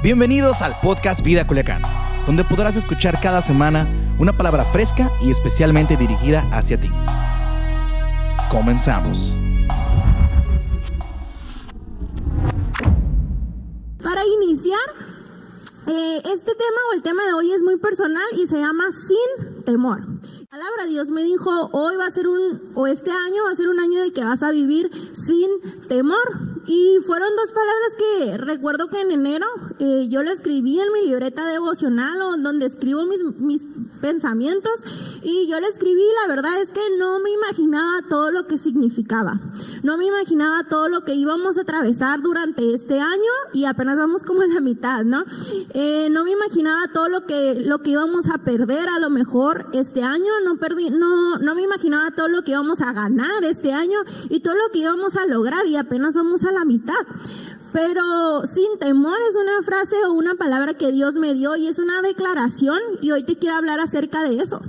Bienvenidos al podcast Vida Culiacán, donde podrás escuchar cada semana una palabra fresca y especialmente dirigida hacia ti. Comenzamos. Para iniciar, eh, este tema o el tema de hoy es muy personal y se llama sin temor. La palabra Dios me dijo, hoy va a ser un, o este año va a ser un año en el que vas a vivir sin temor. Y fueron dos palabras que recuerdo que en enero eh, yo lo escribí en mi libreta devocional donde escribo mis, mis pensamientos y yo lo escribí, la verdad es que no me imaginaba todo lo que significaba. No me imaginaba todo lo que íbamos a atravesar durante este año y apenas vamos como en la mitad, ¿no? Eh, no me imaginaba todo lo que, lo que íbamos a perder a lo mejor este año, no, perdí, no, no me imaginaba todo lo que íbamos a ganar este año y todo lo que íbamos a lograr y apenas vamos a la mitad. Pero sin temor es una frase o una palabra que Dios me dio y es una declaración y hoy te quiero hablar acerca de eso.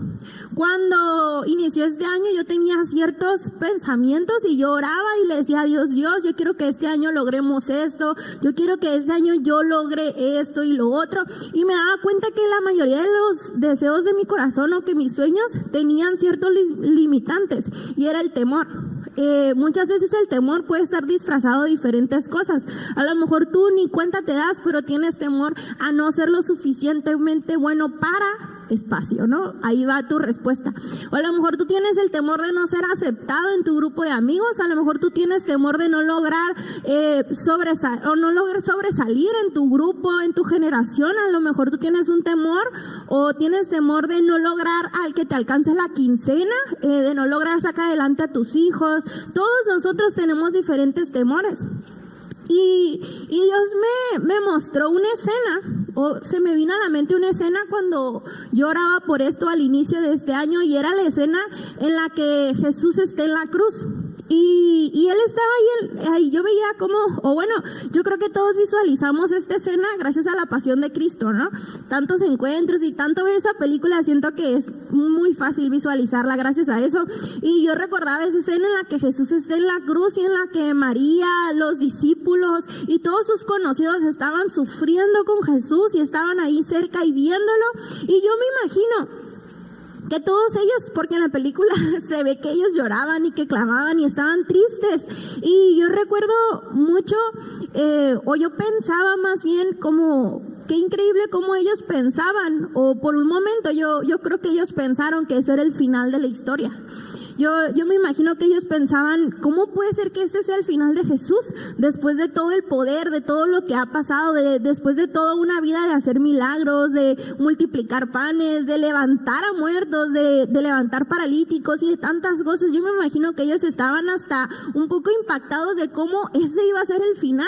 Cuando inició este año yo tenía ciertos pensamientos y yo oraba y le decía a Dios, Dios, yo quiero que este año logremos esto, yo quiero que este año yo logre esto y lo otro. Y me daba cuenta que la mayoría de los deseos de mi corazón o que mis sueños tenían ciertos limitantes y era el temor. Eh, muchas veces el temor puede estar disfrazado de diferentes cosas. A lo mejor tú ni cuenta te das, pero tienes temor a no ser lo suficientemente bueno para espacio, ¿no? Ahí va tu respuesta. O a lo mejor tú tienes el temor de no ser aceptado en tu grupo de amigos, a lo mejor tú tienes temor de no lograr eh, sobresal o no lograr sobresalir en tu grupo, en tu generación, a lo mejor tú tienes un temor o tienes temor de no lograr al que te alcance la quincena, eh, de no lograr sacar adelante a tus hijos. Todos nosotros tenemos diferentes temores. Y, Dios me, me, mostró una escena, o se me vino a la mente una escena cuando yo oraba por esto al inicio de este año, y era la escena en la que Jesús está en la cruz. Y, él estaba ahí, ahí, yo veía como, o bueno, yo creo que todos visualizamos esta escena gracias a la pasión de Cristo, ¿no? Tantos encuentros y tanto ver esa película, siento que es muy fácil visualizarla gracias a eso. Y yo recordaba esa escena en la que Jesús está en la cruz y en la que María, los discípulos y todos sus conocidos estaban sufriendo con Jesús y estaban ahí cerca y viéndolo. Y yo me imagino, que todos ellos, porque en la película se ve que ellos lloraban y que clamaban y estaban tristes. Y yo recuerdo mucho, eh, o yo pensaba más bien como, qué increíble cómo ellos pensaban, o por un momento yo, yo creo que ellos pensaron que eso era el final de la historia. Yo, yo me imagino que ellos pensaban, ¿cómo puede ser que este sea el final de Jesús? Después de todo el poder, de todo lo que ha pasado, de, después de toda una vida de hacer milagros, de multiplicar panes, de levantar a muertos, de, de levantar paralíticos y de tantas cosas. Yo me imagino que ellos estaban hasta un poco impactados de cómo ese iba a ser el final.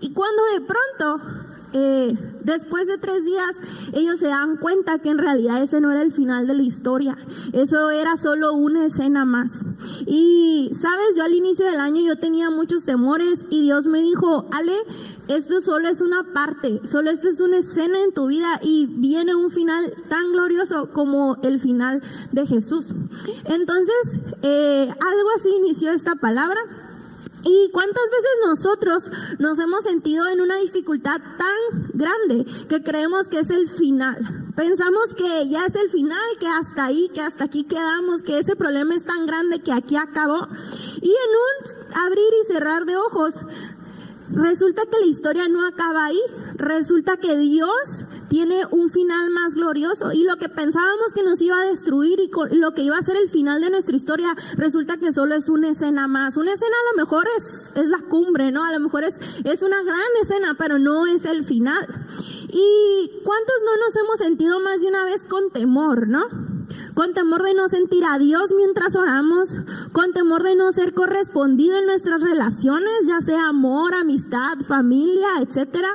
Y cuando de pronto eh, después de tres días, ellos se dan cuenta que en realidad ese no era el final de la historia. Eso era solo una escena más. Y, sabes, yo al inicio del año yo tenía muchos temores y Dios me dijo, Ale, esto solo es una parte, solo esta es una escena en tu vida y viene un final tan glorioso como el final de Jesús. Entonces, eh, algo así inició esta palabra. ¿Y cuántas veces nosotros nos hemos sentido en una dificultad tan grande que creemos que es el final? Pensamos que ya es el final, que hasta ahí, que hasta aquí quedamos, que ese problema es tan grande que aquí acabó. Y en un abrir y cerrar de ojos, resulta que la historia no acaba ahí. Resulta que Dios tiene un final más glorioso y lo que pensábamos que nos iba a destruir y lo que iba a ser el final de nuestra historia resulta que solo es una escena más. Una escena a lo mejor es, es la cumbre, ¿no? A lo mejor es, es una gran escena, pero no es el final. ¿Y cuántos no nos hemos sentido más de una vez con temor, ¿no? Con temor de no sentir a Dios mientras oramos, con temor de no ser correspondido en nuestras relaciones, ya sea amor, amistad, familia, etcétera,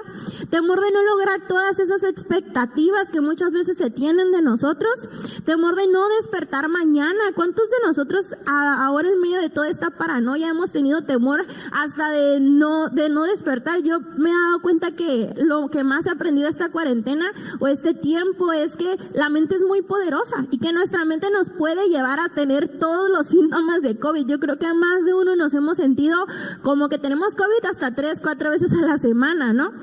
temor de no lograr todas esas expectativas que muchas veces se tienen de nosotros, temor de no despertar mañana. ¿Cuántos de nosotros ahora en medio de toda esta paranoia hemos tenido temor hasta de no de no despertar? Yo me he dado cuenta que lo que más he aprendido esta cuarentena o este tiempo es que la mente es muy poderosa y que nuestra mente nos puede llevar a tener todos los síntomas de COVID. Yo creo que a más de uno nos hemos sentido como que tenemos COVID hasta tres, cuatro veces a la semana, ¿no?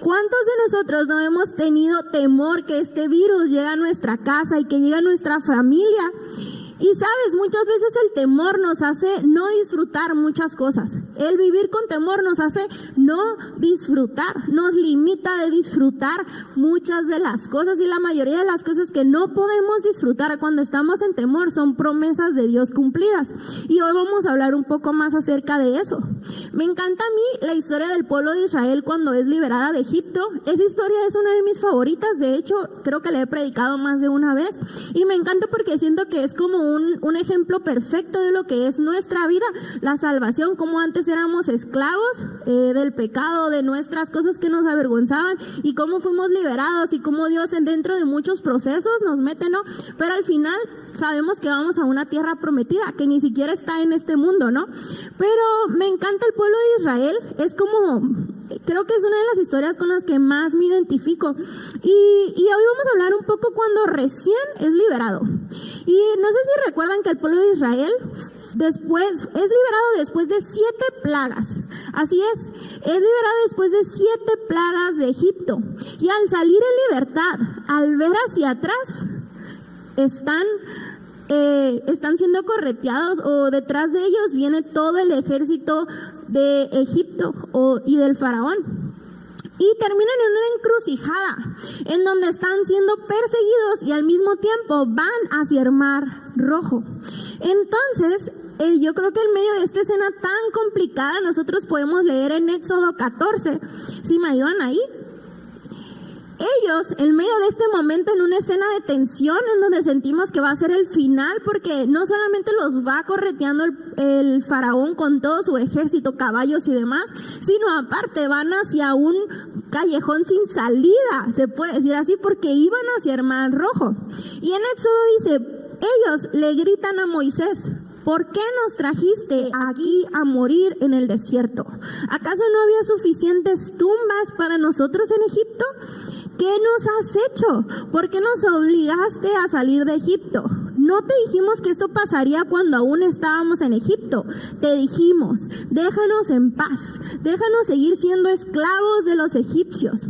¿Cuántos de nosotros no hemos tenido temor que este virus llegue a nuestra casa y que llegue a nuestra familia? Y sabes, muchas veces el temor nos hace no disfrutar muchas cosas. El vivir con temor nos hace no disfrutar, nos limita de disfrutar muchas de las cosas y la mayoría de las cosas que no podemos disfrutar cuando estamos en temor son promesas de Dios cumplidas. Y hoy vamos a hablar un poco más acerca de eso. Me encanta a mí la historia del pueblo de Israel cuando es liberada de Egipto. Esa historia es una de mis favoritas, de hecho creo que la he predicado más de una vez y me encanta porque siento que es como un, ejemplo perfecto de lo que es nuestra vida, la salvación, como antes éramos esclavos eh, del pecado, de nuestras cosas que nos avergonzaban y cómo fuimos liberados y cómo Dios dentro de muchos procesos nos mete, ¿no? Pero al final sabemos que vamos a una tierra prometida que ni siquiera está en este mundo, ¿no? Pero me encanta el pueblo de Israel, es como, creo que es una de las historias con las que más me identifico. Y, y hoy vamos a hablar un poco cuando recién es liberado. Y no sé si recuerdan que el pueblo de Israel después es liberado después de siete plagas. Así es, es liberado después de siete plagas de Egipto. Y al salir en libertad, al ver hacia atrás, están eh, están siendo correteados o detrás de ellos viene todo el ejército de Egipto o, y del faraón. Y terminan en una encrucijada en donde están siendo perseguidos y al mismo tiempo van hacia el mar rojo. Entonces, eh, yo creo que en medio de esta escena tan complicada nosotros podemos leer en Éxodo 14, si me ayudan ahí, ellos, en medio de este momento, en una escena de tensión, en donde sentimos que va a ser el final, porque no solamente los va correteando el, faraón con todo su ejército, caballos y demás, sino aparte van hacia un callejón sin salida, se puede decir así, porque iban hacia el mar rojo. Y en Éxodo dice, ellos le gritan a Moisés, ¿Por qué nos trajiste aquí a morir en el desierto? ¿Acaso no había suficientes tumbas para nosotros en Egipto? ¿Qué nos has hecho? ¿Por qué nos obligaste a salir de Egipto? No te dijimos que esto pasaría cuando aún estábamos en Egipto. Te dijimos, déjanos en paz, déjanos seguir siendo esclavos de los egipcios.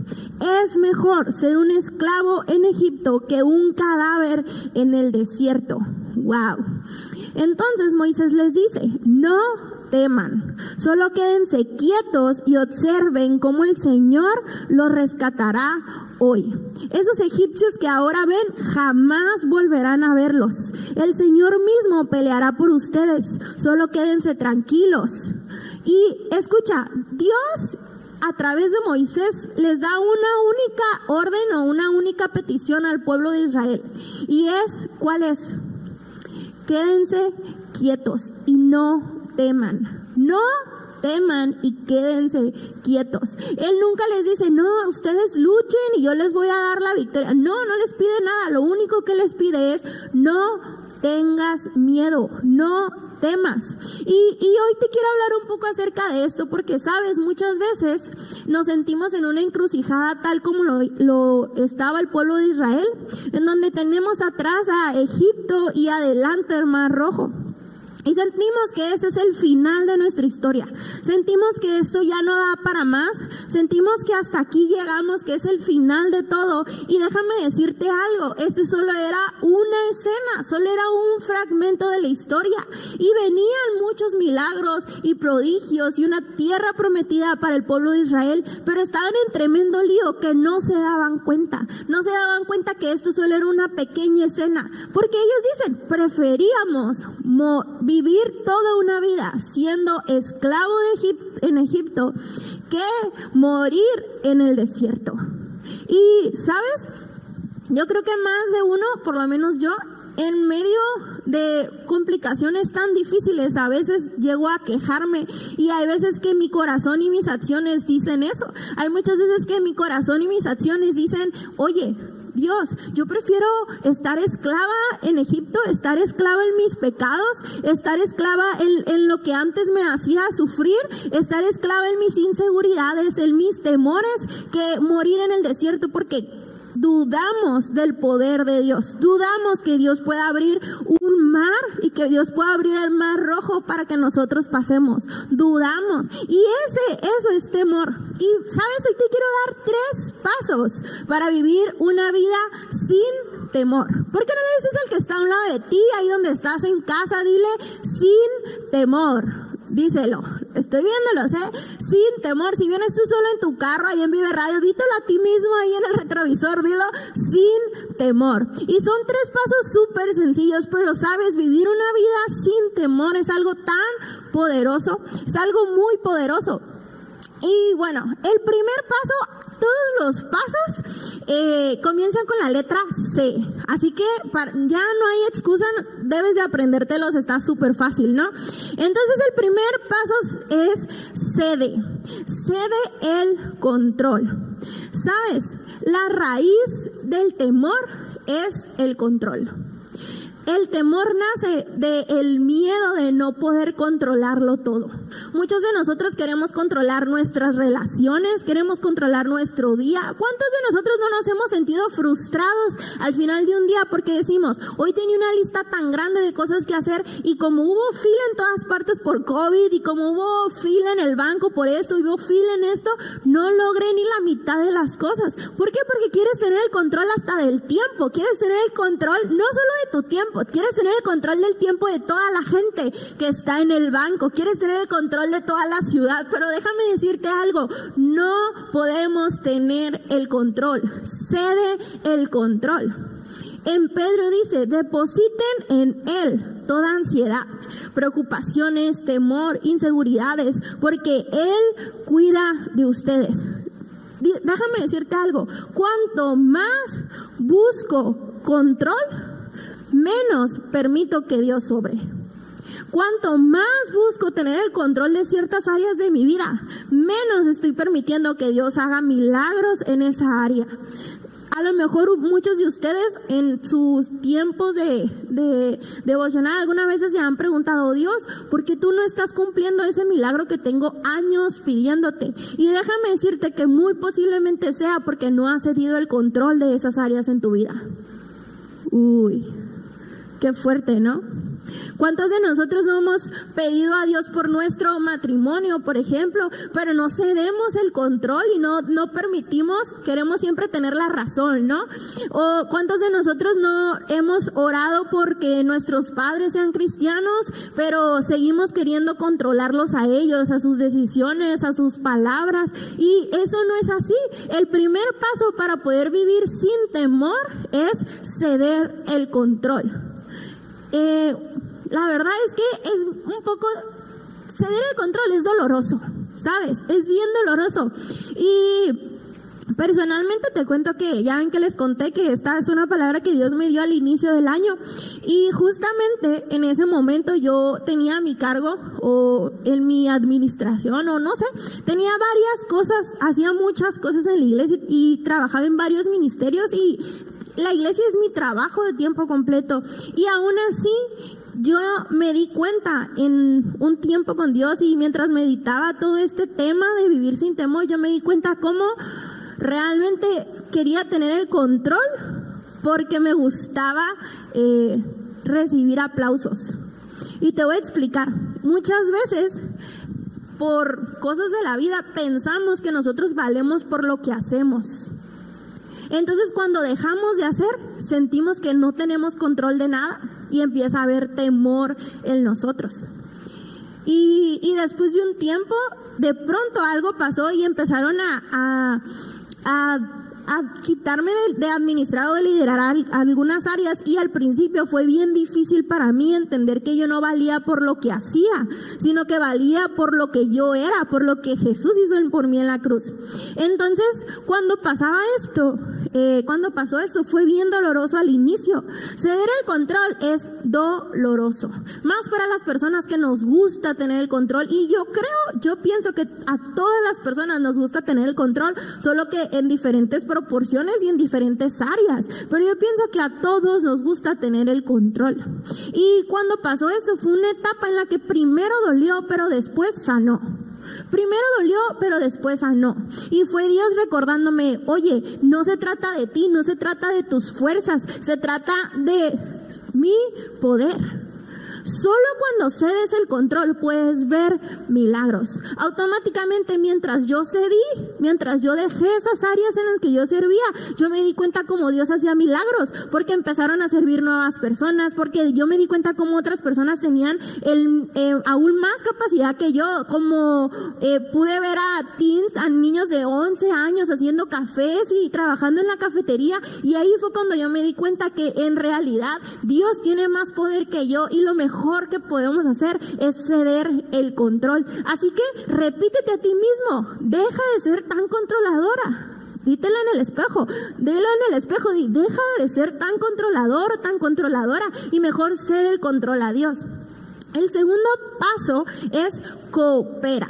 Es mejor ser un esclavo en Egipto que un cadáver en el desierto. Wow. Entonces Moisés les dice, no teman, solo quédense quietos y observen cómo el Señor los rescatará hoy. Esos egipcios que ahora ven jamás volverán a verlos. El Señor mismo peleará por ustedes. Solo quédense tranquilos. Y escucha, Dios a través de Moisés les da una única orden o una única petición al pueblo de Israel. Y es, ¿cuál es? Quédense quietos y no teman. No teman y quédense quietos. Él nunca les dice, no, ustedes luchen y yo les voy a dar la victoria. No, no les pide nada. Lo único que les pide es, no tengas miedo, no temas. Y, hoy te quiero hablar un poco acerca de esto porque, sabes, muchas veces nos sentimos en una encrucijada tal como lo, lo estaba el pueblo de Israel, en donde tenemos atrás a Egipto y adelante el Mar Rojo. Y sentimos que ese es el final de nuestra historia. Sentimos que esto ya no da para más. Sentimos que hasta aquí llegamos, que es el final de todo. Y déjame decirte algo, ese solo era una escena, solo era un fragmento de la historia. Y venían muchos milagros y prodigios y una tierra prometida para el pueblo de Israel, pero estaban en tremendo lío que no se daban cuenta. No se daban cuenta que esto solo era una pequeña escena. Porque ellos dicen, preferíamos vivir vivir toda una vida siendo esclavo de en Egipto que morir en el desierto. Y, ¿sabes? Yo creo que más de uno, por lo menos yo, en medio de complicaciones tan difíciles, a veces llego a quejarme y hay veces que mi corazón y mis acciones dicen eso. Hay muchas veces que mi corazón y mis acciones dicen, oye, Dios. Yo prefiero estar esclava en Egipto, estar esclava en mis pecados, estar esclava en, en, lo que antes me hacía sufrir, estar esclava en mis inseguridades, en mis temores, que morir en el desierto porque dudamos del poder de Dios, dudamos que Dios pueda abrir un mar y que Dios pueda abrir el mar rojo para que nosotros pasemos. Dudamos. Y ese, eso es temor. Y sabes, hoy te quiero dar tres pasos para vivir una vida sin temor. ¿Por qué no le dices al que está a un lado de ti, ahí donde estás en casa? Dile sin temor. Díselo, estoy viéndolo, ¿eh? Sin temor, si vienes tú solo en tu carro ahí en Vive Radio, dítelo a ti mismo ahí en el retrovisor, dilo sin temor. Y son tres pasos súper sencillos, pero sabes, vivir una vida sin temor es algo tan poderoso, es algo muy poderoso. Y bueno, el primer paso, todos los pasos eh, comienzan con la letra C. Así que ya no hay excusa, debes de aprendértelos, está súper fácil, ¿no? Entonces el primer paso es cede, cede el control. ¿Sabes? La raíz del temor es el control. El temor nace del miedo de no poder controlarlo todo. Muchos de nosotros queremos controlar nuestras relaciones, queremos controlar nuestro día. ¿Cuántos de nosotros no nos hemos sentido frustrados al final de un día porque decimos, hoy tenía una lista tan grande de cosas que hacer y como hubo fila en todas partes por COVID y como hubo fila en el banco por esto y hubo fila en esto, no logré ni la mitad de las cosas. ¿Por qué? Porque quieres tener el control hasta del tiempo, quieres tener el control no solo de tu tiempo, quieres tener el control del tiempo de toda la gente que está en el banco, quieres tener el control de toda la ciudad, pero déjame decirte algo, no podemos tener el control, cede el control. En Pedro dice, depositen en Él toda ansiedad, preocupaciones, temor, inseguridades, porque Él cuida de ustedes. Déjame decirte algo, cuanto más busco control, menos permito que Dios sobre. Cuanto más busco tener el control de ciertas áreas de mi vida, menos estoy permitiendo que Dios haga milagros en esa área. A lo mejor muchos de ustedes en sus tiempos de, de devocional algunas veces se han preguntado, Dios, ¿por qué tú no estás cumpliendo ese milagro que tengo años pidiéndote? Y déjame decirte que muy posiblemente sea porque no has cedido el control de esas áreas en tu vida. Uy. Qué fuerte, ¿no? ¿Cuántos de nosotros no hemos pedido a Dios por nuestro matrimonio, por ejemplo, pero no cedemos el control y no, no permitimos, queremos siempre tener la razón, ¿no? O cuántos de nosotros no hemos orado porque nuestros padres sean cristianos, pero seguimos queriendo controlarlos a ellos, a sus decisiones, a sus palabras, y eso no es así. El primer paso para poder vivir sin temor es ceder el control. Eh, la verdad es que es un poco, ceder el control es doloroso, ¿sabes? Es bien doloroso. Y Personalmente te cuento que ya ven que les conté que esta es una palabra que Dios me dio al inicio del año y justamente en ese momento yo tenía mi cargo o en mi administración o no sé, tenía varias cosas, hacía muchas cosas en la iglesia y trabajaba en varios ministerios y la iglesia es mi trabajo de tiempo completo. Y aún así, yo me di cuenta en un tiempo con Dios y mientras meditaba todo este tema de vivir sin temor, yo me di cuenta cómo realmente quería tener el control porque me gustaba eh, recibir aplausos. Y te voy a explicar, muchas veces por cosas de la vida pensamos que nosotros valemos por lo que hacemos. Entonces cuando dejamos de hacer, sentimos que no tenemos control de nada y empieza a haber temor en nosotros. Y, después de un tiempo, de pronto algo pasó y empezaron a a quitarme de, administrar o de liderar algunas áreas y al principio fue bien difícil para mí entender que yo no valía por lo que hacía, sino que valía por lo que yo era, por lo que Jesús hizo por mí en la cruz. Entonces, cuando pasaba esto, eh, cuando pasó esto, fue bien doloroso al inicio. Ceder el control es doloroso, más para las personas que nos gusta tener el control y yo creo, yo pienso que a todas las personas nos gusta tener el control, solo que en diferentes proporciones y en diferentes áreas. Pero yo pienso que a todos nos gusta tener el control. Y cuando pasó esto fue una etapa en la que primero dolió, pero después sanó. Primero dolió, pero después sanó. Y fue Dios recordándome, oye, no se trata de ti, no se trata de tus fuerzas, se trata de mi poder. Solo cuando cedes el control puedes ver milagros. Automáticamente mientras yo cedí, mientras yo dejé esas áreas en las que yo servía, yo me di cuenta cómo Dios hacía milagros, porque empezaron a servir nuevas personas, porque yo me di cuenta cómo otras personas tenían el, eh, aún más capacidad que yo, como eh, pude ver a teens, a niños de 11 años haciendo cafés y trabajando en la cafetería, y ahí fue cuando yo me di cuenta que en realidad Dios tiene más poder que yo y lo mejor mejor que podemos hacer es ceder el control. Así que repítete a ti mismo, deja de ser tan controladora. Dítelo en el espejo, dilo en el espejo, deja de ser tan controlador, tan controladora y mejor cede el control a Dios. El segundo paso es coopera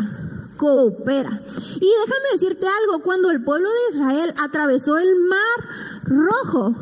coopera. Y déjame decirte algo, cuando el pueblo de Israel atravesó el mar rojo,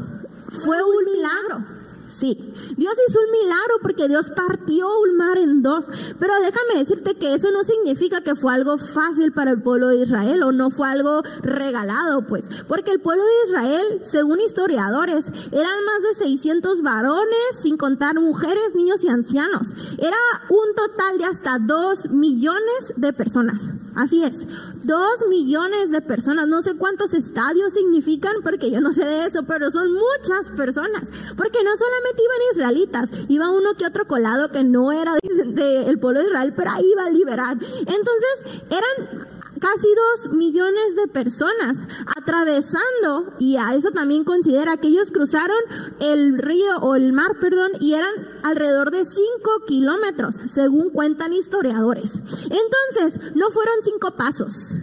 fue un milagro. Sí, Dios hizo un milagro porque Dios partió un mar en dos. Pero déjame decirte que eso no significa que fue algo fácil para el pueblo de Israel o no fue algo regalado, pues. Porque el pueblo de Israel, según historiadores, eran más de 600 varones, sin contar mujeres, niños y ancianos. Era un total de hasta 2 millones de personas. Así es, 2 millones de personas. No sé cuántos estadios significan porque yo no sé de eso, pero son muchas personas. Porque no solamente iban israelitas, iba uno que otro colado que no era del pueblo de Israel, pero ahí iba a liberar. Entonces eran casi dos millones de personas atravesando, y a eso también considera que ellos cruzaron el río o el mar, perdón, y eran alrededor de cinco kilómetros, según cuentan historiadores. Entonces, no fueron cinco pasos.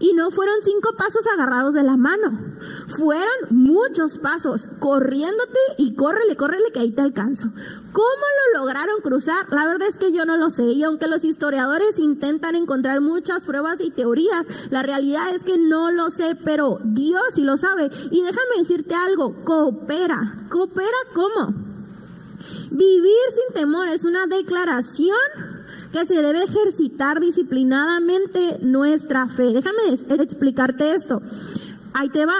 Y no fueron cinco pasos agarrados de la mano. Fueron muchos pasos, corriéndote y córrele, córrele que ahí te alcanzo. ¿Cómo lo lograron cruzar? La verdad es que yo no lo sé. Y aunque los historiadores intentan encontrar muchas pruebas y teorías, la realidad es que no lo sé, pero Dios sí lo sabe. Y déjame decirte algo, coopera. ¿Coopera cómo? Vivir sin temor es una declaración que se debe ejercitar disciplinadamente nuestra fe. Déjame explicarte esto. Ahí te va.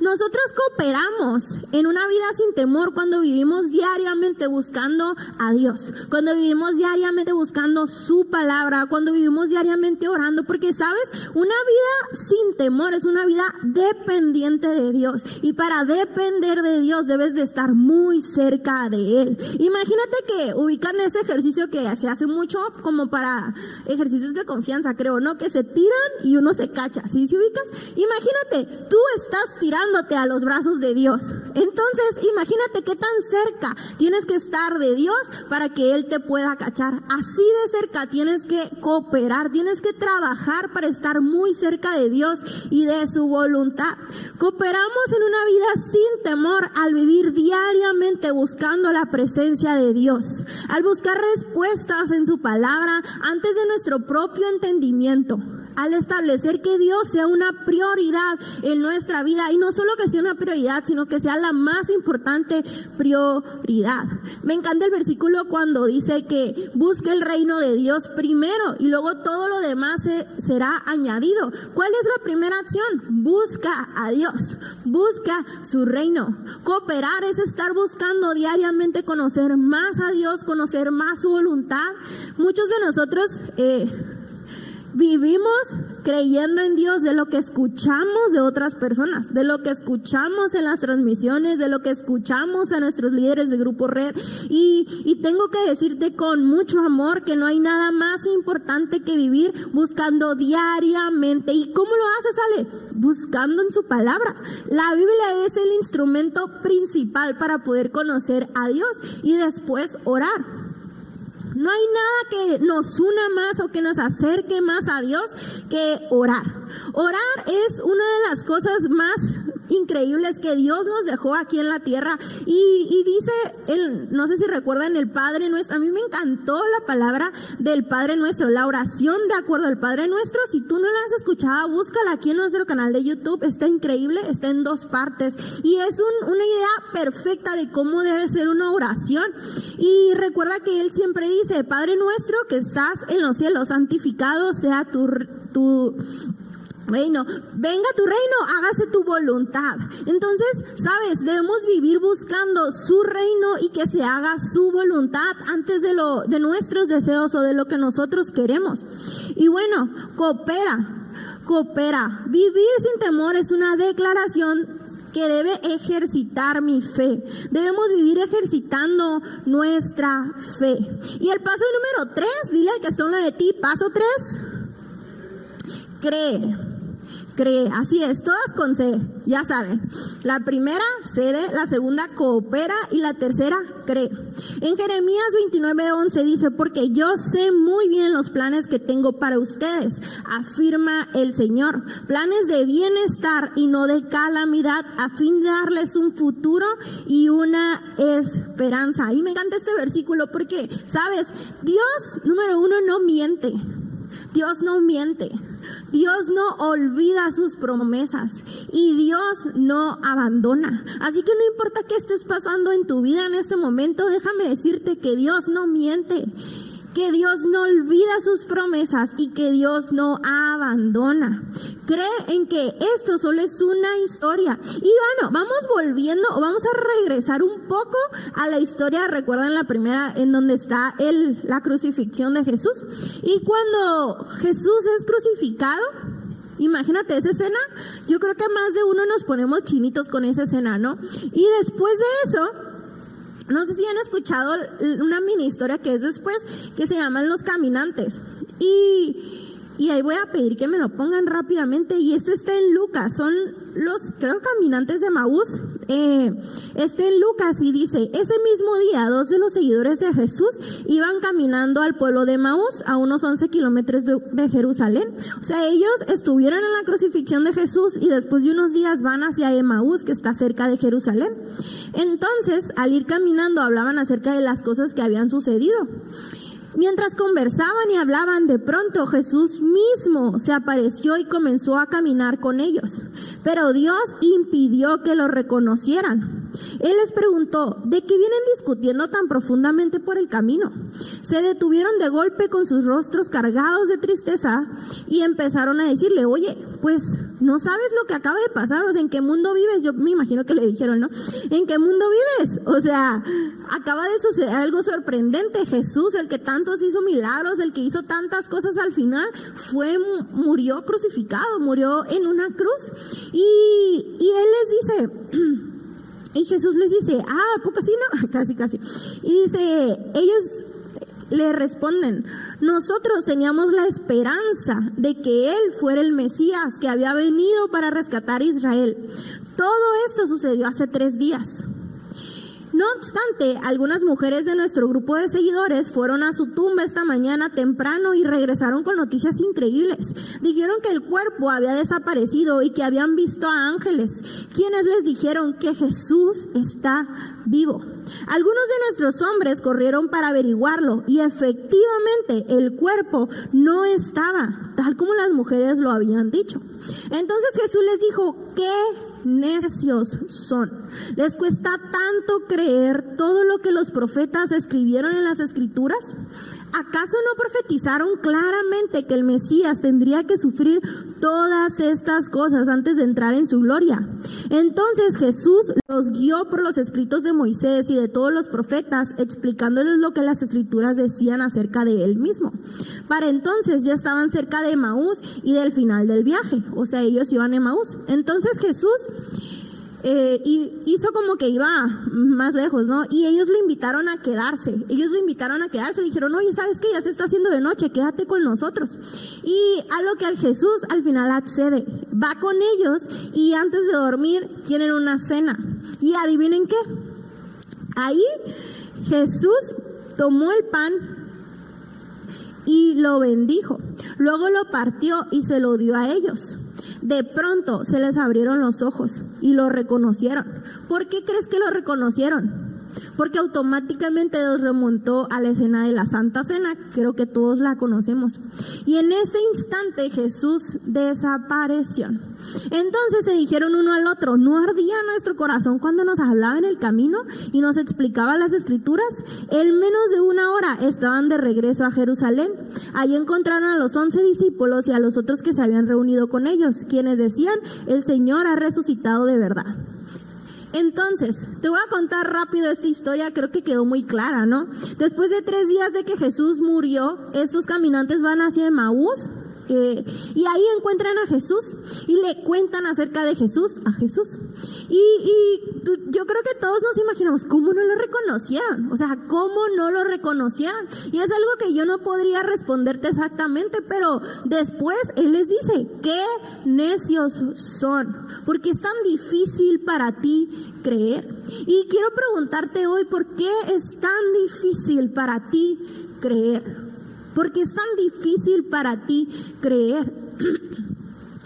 Nosotros cooperamos en una vida sin temor cuando vivimos diariamente buscando a Dios, cuando vivimos diariamente buscando su palabra, cuando vivimos diariamente orando, porque sabes, una vida sin temor es una vida dependiente de Dios y para depender de Dios debes de estar muy cerca de Él. Imagínate que ubican ese ejercicio que se hace mucho como para ejercicios de confianza, creo, ¿no? Que se tiran y uno se cacha, ¿sí? ¿Sí ubicas? Imagínate, tú estás tirándote a los brazos de Dios. Entonces, imagínate qué tan cerca tienes que estar de Dios para que Él te pueda cachar. Así de cerca tienes que cooperar, tienes que trabajar para estar muy cerca de Dios y de su voluntad. Cooperamos en una vida sin temor al vivir diariamente buscando la presencia de Dios, al buscar respuestas en su palabra antes de nuestro propio entendimiento al establecer que Dios sea una prioridad en nuestra vida y no solo que sea una prioridad, sino que sea la más importante prioridad. Me encanta el versículo cuando dice que busque el reino de Dios primero y luego todo lo demás será añadido. ¿Cuál es la primera acción? Busca a Dios, busca su reino. Cooperar es estar buscando diariamente conocer más a Dios, conocer más su voluntad. Muchos de nosotros... Eh, vivimos creyendo en Dios de lo que escuchamos de otras personas, de lo que escuchamos en las transmisiones, de lo que escuchamos a nuestros líderes de Grupo Red. Y, y tengo que decirte con mucho amor que no hay nada más importante que vivir buscando diariamente. ¿Y cómo lo haces, Ale? Buscando en su palabra. La Biblia es el instrumento principal para poder conocer a Dios y después orar. No hay nada que nos una más o que nos acerque más a Dios que orar. Orar es una de las cosas más increíbles que Dios nos dejó aquí en la tierra. Y, dice, el, no sé si recuerdan el Padre Nuestro, a mí me encantó la palabra del Padre Nuestro, la oración de acuerdo al Padre Nuestro. Si tú no la has escuchado, búscala aquí en nuestro canal de YouTube, está increíble, está en dos partes. Y es una idea perfecta de cómo debe ser una oración. Y recuerda que Él siempre dice, Padre Nuestro que estás en los cielos, santificado sea tu, tu reino, venga tu reino, hágase tu voluntad. Entonces, sabes, debemos vivir buscando su reino y que se haga su voluntad antes de lo de nuestros deseos o de lo que nosotros queremos. Y bueno, coopera, coopera. Vivir sin temor es una declaración que debe ejercitar mi fe. Debemos vivir ejercitando nuestra fe. Y el paso número tres, dile que son la de ti. Paso tres, cree cree. Así es, todas con C, ya saben. La primera cede, la segunda coopera y la tercera cree. En Jeremías 29:11 dice, porque yo sé muy bien los planes que tengo para ustedes, afirma el Señor. Planes de bienestar y no de calamidad, a fin de darles un futuro y una esperanza. Y me encanta este versículo porque, sabes, Dios, número uno, no miente. Dios no miente. Dios no olvida sus promesas y Dios no abandona. Así que no importa qué estés pasando en tu vida en este momento, déjame decirte que Dios no miente que Dios no olvida sus promesas y que Dios no abandona. Cree en que esto solo es una historia. Y bueno, vamos volviendo o vamos a regresar un poco a la historia. Recuerdan la primera en donde está el, la crucifixión de Jesús. Y cuando Jesús es crucificado, Imagínate esa escena. Yo creo que más de uno nos ponemos chinitos con esa escena, ¿no? Y después de eso, no sé si han escuchado una mini historia que es después, que se llaman Los Caminantes. Y, y ahí voy a pedir que me lo pongan rápidamente. Y este está en Lucas, son los, creo, caminantes de Maús. Eh, este en Lucas y dice, ese mismo día dos de los seguidores de Jesús iban caminando al pueblo de Maús, a unos 11 kilómetros de, de, Jerusalén. O sea, ellos estuvieron en la crucifixión de Jesús y después de unos días van hacia Emaús, que está cerca de Jerusalén. Entonces, al ir caminando, hablaban acerca de las cosas que habían sucedido. Mientras conversaban y hablaban, de pronto Jesús mismo se apareció y comenzó a caminar con ellos. Pero Dios impidió que lo reconocieran. Él les preguntó, ¿de qué vienen discutiendo tan profundamente por el camino? Se detuvieron de golpe con sus rostros cargados de tristeza y empezaron a decirle, oye, pues no sabes lo que acaba de pasar, o sea, ¿en qué mundo vives? Yo me imagino que le dijeron, ¿no? ¿En qué mundo vives? O sea, acaba de suceder algo sorprendente. Jesús, el que tantos hizo milagros, el que hizo tantas cosas al final, fue, murió crucificado, murió en una cruz. Y, y él les dice, y Jesús les dice, ah, poco sí, no? Casi, casi. Y dice, ellos le responden, nosotros teníamos la esperanza de que Él fuera el Mesías que había venido para rescatar a Israel. Todo esto sucedió hace tres días. No obstante, algunas mujeres de nuestro grupo de seguidores fueron a su tumba esta mañana temprano y regresaron con noticias increíbles. Dijeron que el cuerpo había desaparecido y que habían visto a ángeles, quienes les dijeron que Jesús está vivo. Algunos de nuestros hombres corrieron para averiguarlo y efectivamente el cuerpo no estaba tal como las mujeres lo habían dicho. Entonces Jesús les dijo, ¿qué necios son. Les cuesta tanto creer todo lo que los profetas escribieron en las escrituras. ¿Acaso no profetizaron claramente que el Mesías tendría que sufrir todas estas cosas antes de entrar en su gloria? Entonces Jesús los guió por los escritos de Moisés y de todos los profetas, explicándoles lo que las escrituras decían acerca de él mismo. Para entonces ya estaban cerca de Maús y del final del viaje, o sea, ellos iban a Maús. Entonces Jesús eh, y hizo como que iba más lejos, ¿no? Y ellos lo invitaron a quedarse. Ellos lo invitaron a quedarse. Le dijeron, oye, ¿sabes qué? Ya se está haciendo de noche, quédate con nosotros. Y a lo que al Jesús al final accede. Va con ellos y antes de dormir tienen una cena. Y adivinen qué. Ahí Jesús tomó el pan y lo bendijo. Luego lo partió y se lo dio a ellos. De pronto se les abrieron los ojos y lo reconocieron. ¿Por qué crees que lo reconocieron? Porque automáticamente nos remontó a la escena de la Santa Cena, creo que todos la conocemos. Y en ese instante Jesús desapareció. Entonces se dijeron uno al otro, ¿no ardía nuestro corazón cuando nos hablaba en el camino y nos explicaba las escrituras? En menos de una hora estaban de regreso a Jerusalén. Allí encontraron a los once discípulos y a los otros que se habían reunido con ellos, quienes decían, el Señor ha resucitado de verdad. Entonces, te voy a contar rápido esta historia, creo que quedó muy clara, ¿no? Después de tres días de que Jesús murió, estos caminantes van hacia Maús y ahí encuentran a Jesús y le cuentan acerca de Jesús a Jesús. Y, yo creo que todos nos imaginamos cómo no lo reconocieron, o sea, cómo no lo reconocieron. Y es algo que yo no podría responderte exactamente, pero después Él les dice, qué necios son, porque es tan difícil para ti creer. Y quiero preguntarte hoy, ¿por qué es tan difícil para ti creer? Porque es tan difícil para ti creer.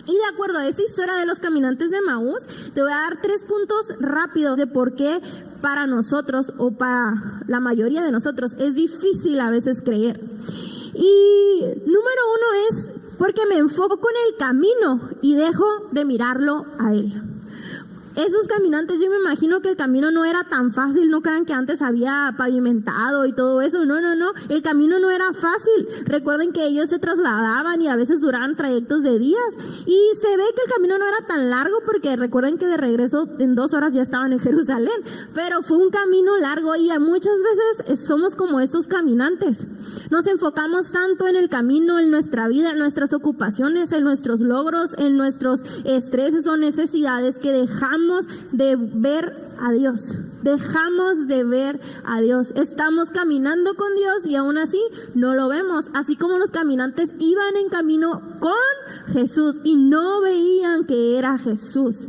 Y de acuerdo a esa historia de los caminantes de Maús, te voy a dar tres puntos rápidos de por qué para nosotros o para la mayoría de nosotros es difícil a veces creer. Y número uno es porque me enfoco con el camino y dejo de mirarlo a él. Esos caminantes, yo me imagino que el camino no era tan fácil, no crean que antes había pavimentado y todo eso, no, no, no, el camino no era fácil. Recuerden que ellos se trasladaban y a veces duraban trayectos de días y se ve que el camino no era tan largo porque recuerden que de regreso en dos horas ya estaban en Jerusalén, pero fue un camino largo y muchas veces somos como estos caminantes. Nos enfocamos tanto en el camino, en nuestra vida, en nuestras ocupaciones, en nuestros logros, en nuestros estreses o necesidades que dejamos de ver a Dios, dejamos de ver a Dios. Estamos caminando con Dios y aún así no lo vemos. Así como los caminantes iban en camino con Jesús y no veían que era Jesús.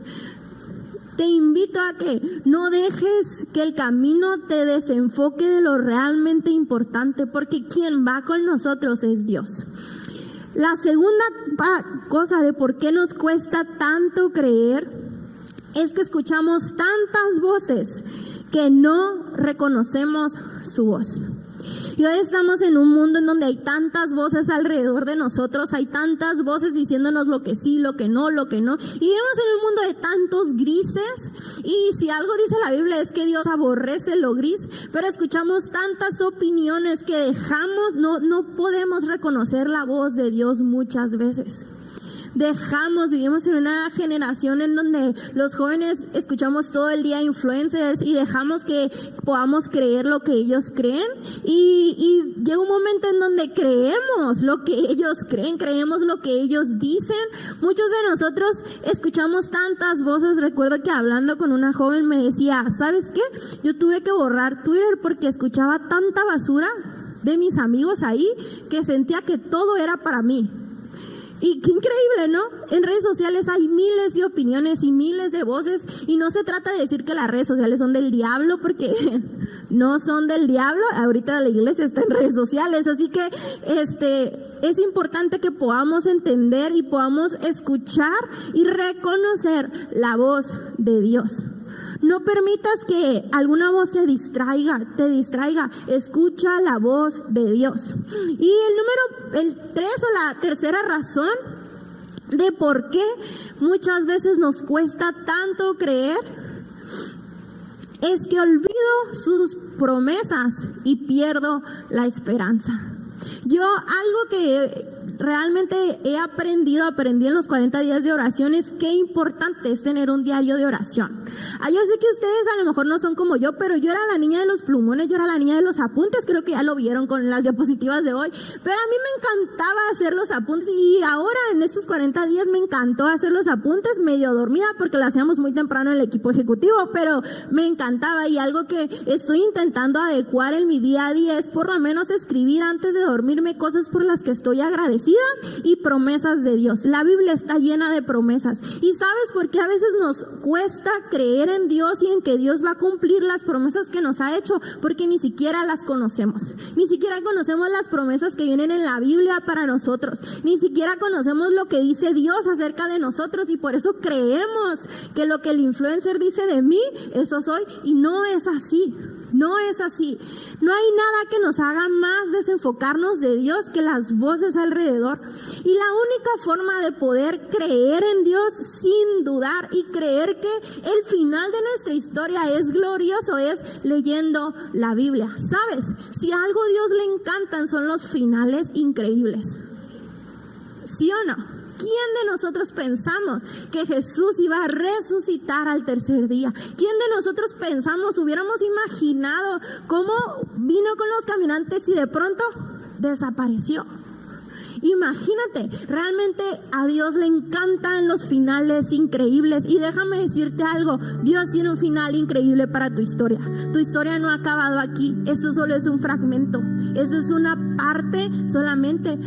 Te invito a que no dejes que el camino te desenfoque de lo realmente importante, porque quien va con nosotros es Dios. La segunda cosa de por qué nos cuesta tanto creer es que escuchamos tantas voces que no reconocemos su voz. Y hoy estamos en un mundo en donde hay tantas voces alrededor de nosotros, hay tantas voces diciéndonos lo que sí, lo que no, lo que no. Y vivimos en un mundo de tantos grises. Y si algo dice la Biblia es que Dios aborrece lo gris, pero escuchamos tantas opiniones que dejamos, no, no podemos reconocer la voz de Dios muchas veces dejamos, vivimos en una generación en donde los jóvenes escuchamos todo el día influencers y dejamos que podamos creer lo que ellos creen y, y llega un momento en donde creemos lo que ellos creen, creemos lo que ellos dicen. Muchos de nosotros escuchamos tantas voces, recuerdo que hablando con una joven me decía, ¿sabes qué? Yo tuve que borrar Twitter porque escuchaba tanta basura de mis amigos ahí que sentía que todo era para mí. Y qué increíble, ¿no? En redes sociales hay miles de opiniones y miles de voces y no se trata de decir que las redes sociales son del diablo porque no son del diablo. Ahorita la iglesia está en redes sociales, así que este es importante que podamos entender y podamos escuchar y reconocer la voz de Dios. No permitas que alguna voz se distraiga, te distraiga. Escucha la voz de Dios. Y el número, el tres o la tercera razón de por qué muchas veces nos cuesta tanto creer es que olvido sus promesas y pierdo la esperanza. Yo algo que realmente he aprendido, aprendí en los 40 días de oraciones, qué importante es tener un diario de oración. Ah, yo sé que ustedes a lo mejor no son como yo, pero yo era la niña de los plumones, yo era la niña de los apuntes, creo que ya lo vieron con las diapositivas de hoy, pero a mí me encantaba hacer los apuntes y ahora en esos 40 días me encantó hacer los apuntes, medio dormida porque lo hacíamos muy temprano en el equipo ejecutivo, pero me encantaba y algo que estoy intentando adecuar en mi día a día es por lo menos escribir antes de dormirme cosas por las que estoy agradecida y promesas de Dios. La Biblia está llena de promesas. ¿Y sabes por qué a veces nos cuesta creer en Dios y en que Dios va a cumplir las promesas que nos ha hecho? Porque ni siquiera las conocemos. Ni siquiera conocemos las promesas que vienen en la Biblia para nosotros. Ni siquiera conocemos lo que dice Dios acerca de nosotros y por eso creemos que lo que el influencer dice de mí, eso soy y no es así. No es así. No hay nada que nos haga más desenfocarnos de Dios que las voces alrededor. Y la única forma de poder creer en Dios sin dudar y creer que el final de nuestra historia es glorioso es leyendo la Biblia. ¿Sabes? Si algo a Dios le encantan son los finales increíbles. ¿Sí o no? ¿Quién de nosotros pensamos que Jesús iba a resucitar al tercer día? ¿Quién de nosotros pensamos, hubiéramos imaginado cómo vino con los caminantes y de pronto desapareció? Imagínate, realmente a Dios le encantan los finales increíbles. Y déjame decirte algo, Dios tiene un final increíble para tu historia. Tu historia no ha acabado aquí, eso solo es un fragmento, eso es una parte solamente.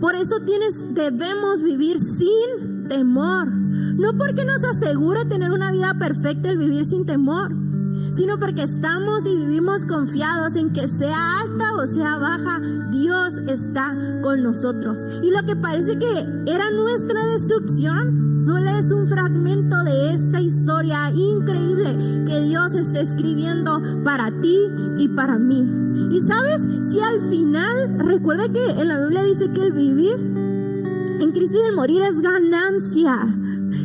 Por eso tienes, debemos vivir sin temor. No porque nos asegure tener una vida perfecta el vivir sin temor, sino porque estamos y vivimos confiados en que sea alta o sea baja, Dios está con nosotros. Y lo que parece que era nuestra destrucción, solo es un fragmento de esta historia increíble que Dios está escribiendo para ti y para mí. Y sabes, si al final, recuerda que en la Biblia dice que el vivir en Cristo y el morir es ganancia.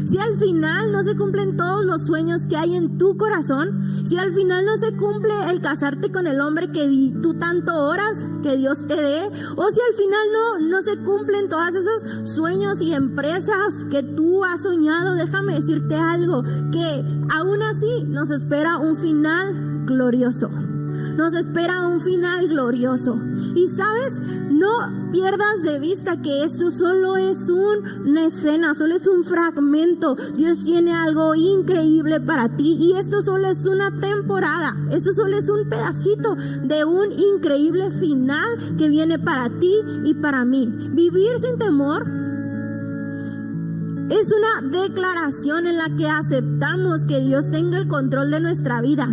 Si al final no se cumplen todos los sueños que hay en tu corazón, si al final no se cumple el casarte con el hombre que tú tanto oras, que Dios te dé, o si al final no, no se cumplen todos esos sueños y empresas que tú has soñado, déjame decirte algo, que aún así nos espera un final glorioso nos espera un final glorioso. Y sabes, no pierdas de vista que eso solo es una escena, solo es un fragmento. Dios tiene algo increíble para ti y esto solo es una temporada. Esto solo es un pedacito de un increíble final que viene para ti y para mí. Vivir sin temor es una declaración en la que aceptamos que Dios tenga el control de nuestra vida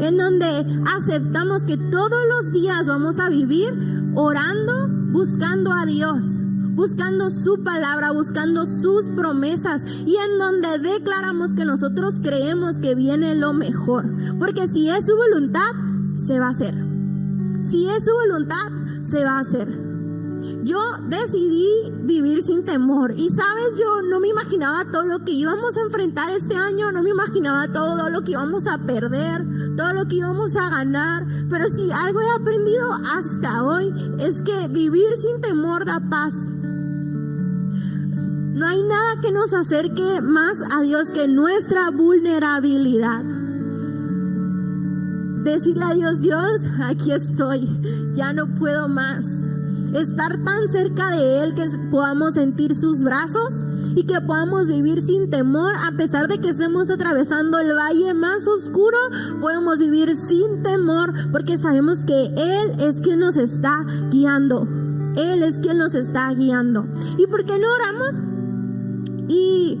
en donde aceptamos que todos los días vamos a vivir orando, buscando a Dios, buscando su palabra, buscando sus promesas y en donde declaramos que nosotros creemos que viene lo mejor. Porque si es su voluntad, se va a hacer. Si es su voluntad, se va a hacer. Yo decidí vivir sin temor y sabes, yo no me imaginaba todo lo que íbamos a enfrentar este año, no me imaginaba todo lo que íbamos a perder, todo lo que íbamos a ganar, pero si algo he aprendido hasta hoy es que vivir sin temor da paz. No hay nada que nos acerque más a Dios que nuestra vulnerabilidad. Decirle a Dios, Dios, aquí estoy, ya no puedo más estar tan cerca de Él que podamos sentir sus brazos y que podamos vivir sin temor a pesar de que estemos atravesando el valle más oscuro, podemos vivir sin temor porque sabemos que Él es quien nos está guiando. Él es quien nos está guiando. ¿Y por qué no oramos? Y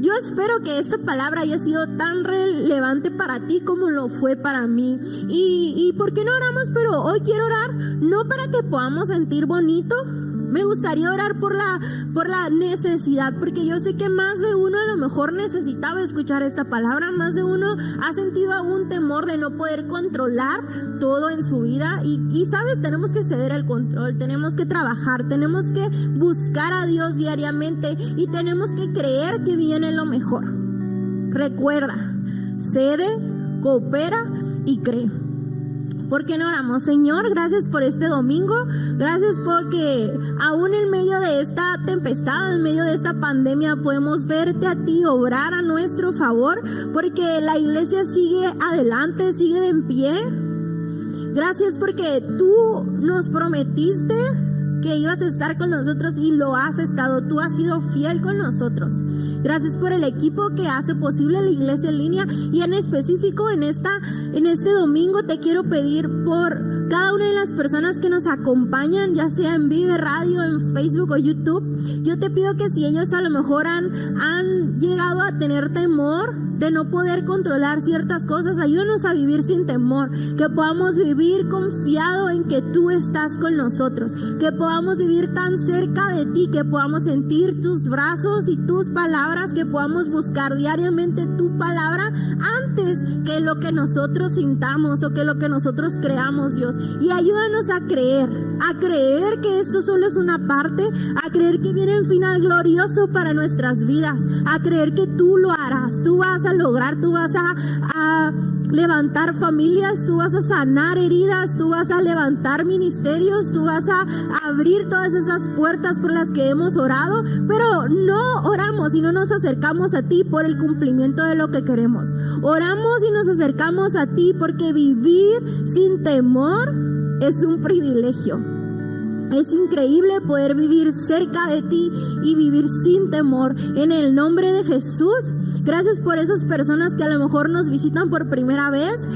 yo espero que esta palabra haya sido tan relevante para ti como lo fue para mí. Y, y ¿por qué no oramos? Pero hoy quiero orar no para que podamos sentir bonito, me gustaría orar por la, por la necesidad, porque yo sé que más de uno a lo mejor necesitaba escuchar esta palabra, más de uno ha sentido algún temor de no poder controlar todo en su vida y, y sabes, tenemos que ceder el control, tenemos que trabajar, tenemos que buscar a Dios diariamente y tenemos que creer que viene lo mejor. Recuerda, cede, coopera y cree. ¿Por qué no oramos? Señor, gracias por este domingo. Gracias porque aún en medio de esta tempestad, en medio de esta pandemia, podemos verte a ti obrar a nuestro favor. Porque la iglesia sigue adelante, sigue en pie. Gracias porque tú nos prometiste que ibas a estar con nosotros y lo has estado. Tú has sido fiel con nosotros. Gracias por el equipo que hace posible la iglesia en línea y en específico en esta en este domingo te quiero pedir por cada una de las personas que nos acompañan, ya sea en Vive Radio, en Facebook o YouTube, yo te pido que si ellos a lo mejor han, han llegado a tener temor de no poder controlar ciertas cosas, ayúdanos a vivir sin temor, que podamos vivir confiado en que tú estás con nosotros, que podamos vivir tan cerca de ti, que podamos sentir tus brazos y tus palabras, que podamos buscar diariamente tu palabra antes que lo que nosotros sintamos o que lo que nosotros creamos, Dios. Y ayúdanos a creer, a creer que esto solo es una parte, a creer que viene un final glorioso para nuestras vidas, a creer que tú lo harás, tú vas a lograr, tú vas a, a levantar familias, tú vas a sanar heridas, tú vas a levantar ministerios, tú vas a abrir todas esas puertas por las que hemos orado, pero no oramos y no nos acercamos a ti por el cumplimiento de lo que queremos. Oramos y nos acercamos a ti porque vivir sin temor es un privilegio. Es increíble poder vivir cerca de ti y vivir sin temor. En el nombre de Jesús, gracias por esas personas que a lo mejor nos visitan por primera vez.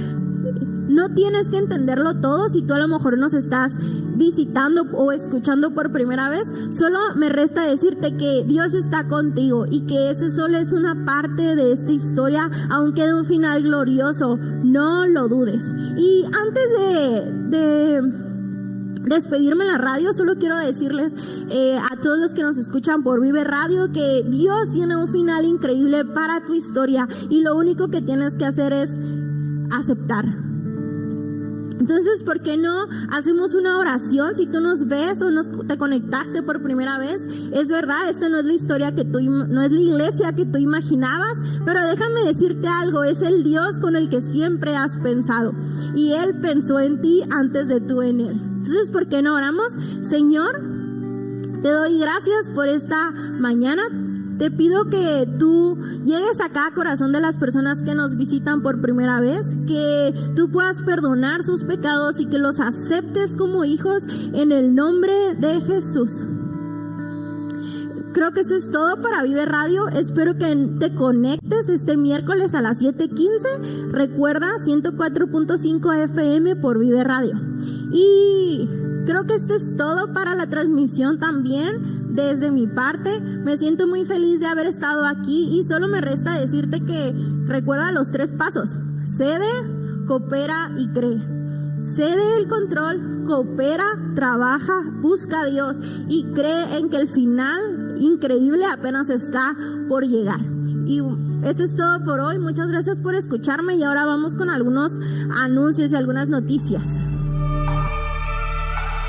No tienes que entenderlo todo si tú a lo mejor nos estás visitando o escuchando por primera vez. Solo me resta decirte que Dios está contigo y que ese solo es una parte de esta historia, aunque de un final glorioso. No lo dudes. Y antes de, de despedirme en la radio, solo quiero decirles eh, a todos los que nos escuchan por Vive Radio que Dios tiene un final increíble para tu historia y lo único que tienes que hacer es aceptar. Entonces, ¿por qué no hacemos una oración? Si tú nos ves o nos, te conectaste por primera vez, es verdad, esta no es la historia que tú, no es la iglesia que tú imaginabas, pero déjame decirte algo, es el Dios con el que siempre has pensado. Y Él pensó en ti antes de tú en Él. Entonces, ¿por qué no oramos? Señor, te doy gracias por esta mañana. Te pido que tú llegues a corazón de las personas que nos visitan por primera vez, que tú puedas perdonar sus pecados y que los aceptes como hijos en el nombre de Jesús. Creo que eso es todo para Vive Radio. Espero que te conectes este miércoles a las 7:15. Recuerda 104.5 FM por Vive Radio. Y creo que esto es todo para la transmisión también desde mi parte. Me siento muy feliz de haber estado aquí y solo me resta decirte que recuerda los tres pasos. Cede, coopera y cree. Cede el control, coopera, trabaja, busca a Dios y cree en que el final increíble apenas está por llegar. Y eso es todo por hoy. Muchas gracias por escucharme y ahora vamos con algunos anuncios y algunas noticias.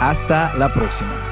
Hasta la próxima.